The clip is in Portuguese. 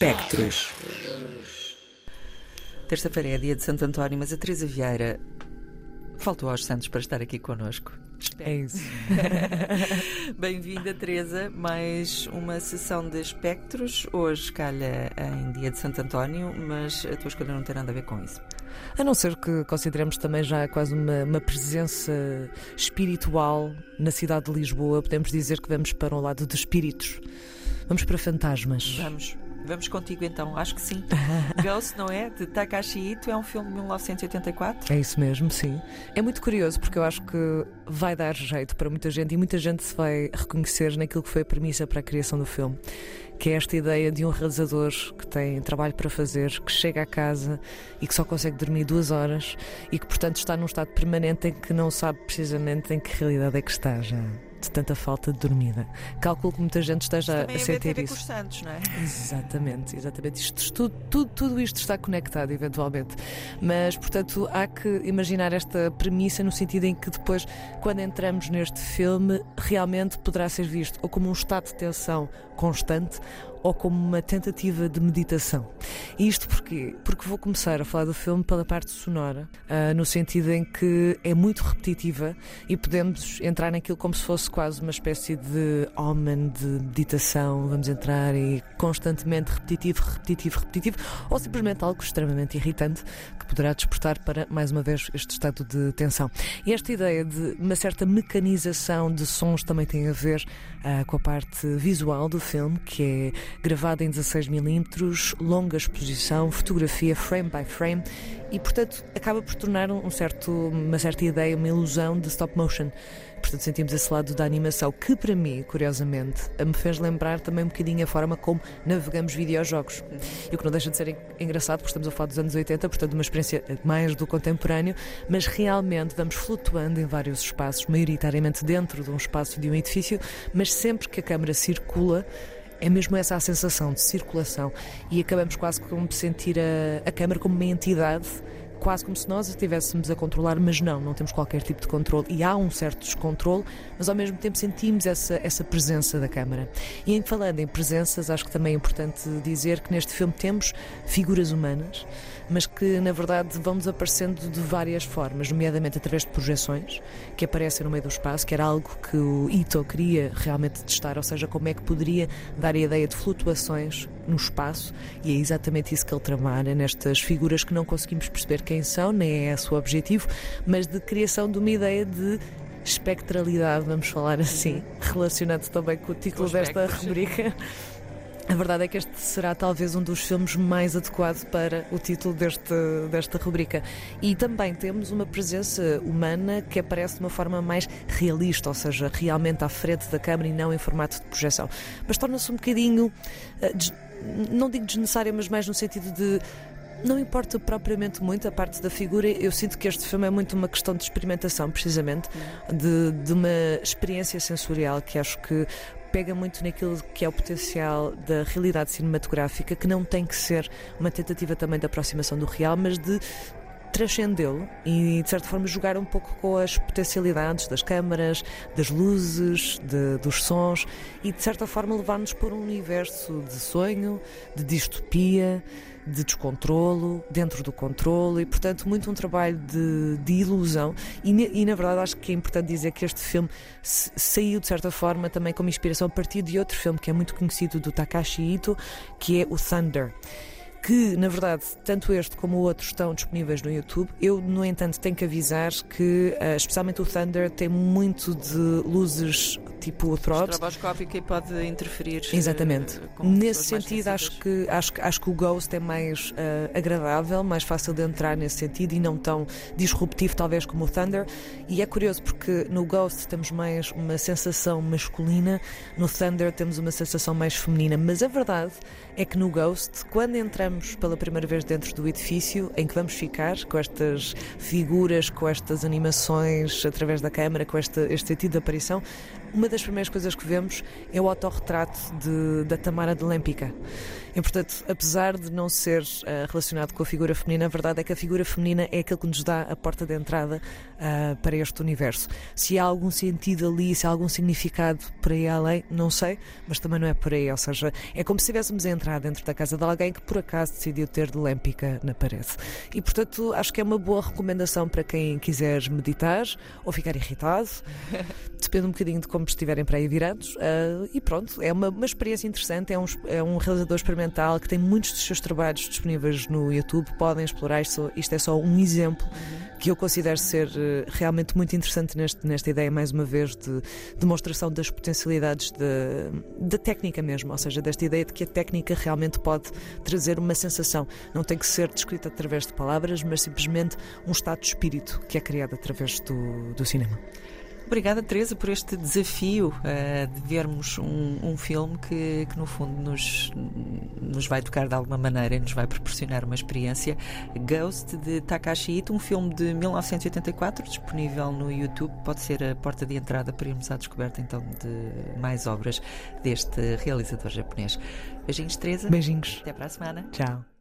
Espectros. Terça-feira é dia de Santo António, mas a Teresa Vieira faltou aos Santos para estar aqui connosco. É isso. Bem-vinda, Teresa. Mais uma sessão de espectros. Hoje calha em dia de Santo António, mas a tua escolha não tem nada a ver com isso. A não ser que consideremos também já quase uma, uma presença espiritual na cidade de Lisboa, podemos dizer que vamos para um lado de espíritos. Vamos para fantasmas. Vamos. Vamos contigo então, acho que sim. Ghost, não é? De Takashi Ito, é um filme de 1984. É isso mesmo, sim. É muito curioso porque eu acho que vai dar jeito para muita gente e muita gente se vai reconhecer naquilo que foi a premissa para a criação do filme. Que é esta ideia de um realizador que tem trabalho para fazer, que chega a casa e que só consegue dormir duas horas e que, portanto, está num estado permanente em que não sabe precisamente em que realidade é que está já de tanta falta de dormida. Calculo que muita gente esteja a sentir ver isso. Com os Santos, não é? Exatamente, exatamente. Isto, tudo, tudo, tudo isto está conectado, eventualmente. Mas, portanto, há que imaginar esta premissa no sentido em que depois, quando entramos neste filme, realmente poderá ser visto ou como um estado de tensão constante ou como uma tentativa de meditação. E isto porquê? Porque vou começar a falar do filme pela parte sonora, uh, no sentido em que é muito repetitiva e podemos entrar naquilo como se fosse quase uma espécie de omen de meditação. Vamos entrar e constantemente repetitivo, repetitivo, repetitivo, ou simplesmente algo extremamente irritante que poderá despertar para, mais uma vez, este estado de tensão. E esta ideia de uma certa mecanização de sons também tem a ver uh, com a parte visual do filme, que é gravada em 16mm, longa exposição, fotografia frame by frame e, portanto, acaba por tornar um certo, uma certa ideia, uma ilusão de stop motion. Portanto, sentimos esse lado da animação que, para mim, curiosamente, me fez lembrar também um bocadinho a forma como navegamos videojogos. E o que não deixa de ser engraçado, porque estamos a falar dos anos 80, portanto, uma experiência mais do contemporâneo, mas realmente vamos flutuando em vários espaços, maioritariamente dentro de um espaço de um edifício, mas sempre que a câmera circula, é mesmo essa a sensação de circulação. E acabamos quase como sentir a, a câmara como uma entidade quase como se nós estivéssemos a controlar, mas não, não temos qualquer tipo de controle. E há um certo descontrole, mas ao mesmo tempo sentimos essa, essa presença da câmara. E em falando em presenças, acho que também é importante dizer que neste filme temos figuras humanas, mas que na verdade vão desaparecendo de várias formas, nomeadamente através de projeções que aparecem no meio do espaço, que era algo que o Ito queria realmente testar, ou seja, como é que poderia dar a ideia de flutuações no espaço, e é exatamente isso que ele trabalha nestas figuras que não conseguimos perceber quem são, nem é esse o objetivo, mas de criação de uma ideia de espectralidade, vamos falar assim, relacionado também com o título desta rubrica. A verdade é que este será talvez um dos filmes mais adequado para o título deste, desta rubrica. E também temos uma presença humana que aparece de uma forma mais realista, ou seja, realmente à frente da câmera e não em formato de projeção. Mas torna-se um bocadinho, não digo desnecessária, mas mais no sentido de não importa propriamente muito a parte da figura, eu sinto que este filme é muito uma questão de experimentação, precisamente, de, de uma experiência sensorial que acho que pega muito naquilo que é o potencial da realidade cinematográfica, que não tem que ser uma tentativa também de aproximação do real, mas de transcendê-lo e, de certa forma, jogar um pouco com as potencialidades das câmaras, das luzes, de, dos sons e, de certa forma, levar-nos por um universo de sonho, de distopia, de descontrolo, dentro do controlo e, portanto, muito um trabalho de, de ilusão. E, e, na verdade, acho que é importante dizer que este filme saiu, de certa forma, também como inspiração a partir de outro filme que é muito conhecido do Takashi Ito, que é o Thunder que, na verdade, tanto este como o outro estão disponíveis no YouTube. Eu, no entanto, tenho que avisar que, uh, especialmente o Thunder, tem muito de luzes tipo throb. Estroboscópica e pode interferir. Exatamente. Uh, nesse sentido, acho que, acho, acho que o Ghost é mais uh, agradável, mais fácil de entrar nesse sentido e não tão disruptivo, talvez, como o Thunder. E é curioso porque no Ghost temos mais uma sensação masculina, no Thunder temos uma sensação mais feminina. Mas a verdade é que no Ghost, quando entramos pela primeira vez dentro do edifício, em que vamos ficar com estas figuras, com estas animações através da câmara, com este, este sentido de aparição, uma das primeiras coisas que vemos é o autorretrato de, da Tamara de Lempicka. E, portanto, apesar de não ser uh, relacionado com a figura feminina, a verdade é que a figura feminina é aquilo que nos dá a porta de entrada uh, para este universo. Se há algum sentido ali, se há algum significado por aí além, não sei, mas também não é por aí. Ou seja, é como se estivéssemos a entrar dentro da casa de alguém que por acaso decidiu ter de Lempicka na parede. E, portanto, acho que é uma boa recomendação para quem quiser meditar ou ficar irritado. Depende um bocadinho de como estiverem para aí virados. Uh, e pronto, é uma, uma experiência interessante. É um, é um realizador experimental que tem muitos dos seus trabalhos disponíveis no YouTube. Podem explorar. Isto, isto é só um exemplo uhum. que eu considero ser uh, realmente muito interessante neste, nesta ideia, mais uma vez, de demonstração das potencialidades da técnica mesmo. Ou seja, desta ideia de que a técnica realmente pode trazer uma sensação. Não tem que ser descrita através de palavras, mas simplesmente um estado de espírito que é criado através do, do cinema. Obrigada, Teresa, por este desafio uh, de vermos um, um filme que, que, no fundo, nos, nos vai tocar de alguma maneira e nos vai proporcionar uma experiência. Ghost, de Takashi Ito, um filme de 1984, disponível no YouTube. Pode ser a porta de entrada para irmos à descoberta, então, de mais obras deste realizador japonês. Beijinhos, Teresa. Beijinhos. Até para a semana. Tchau.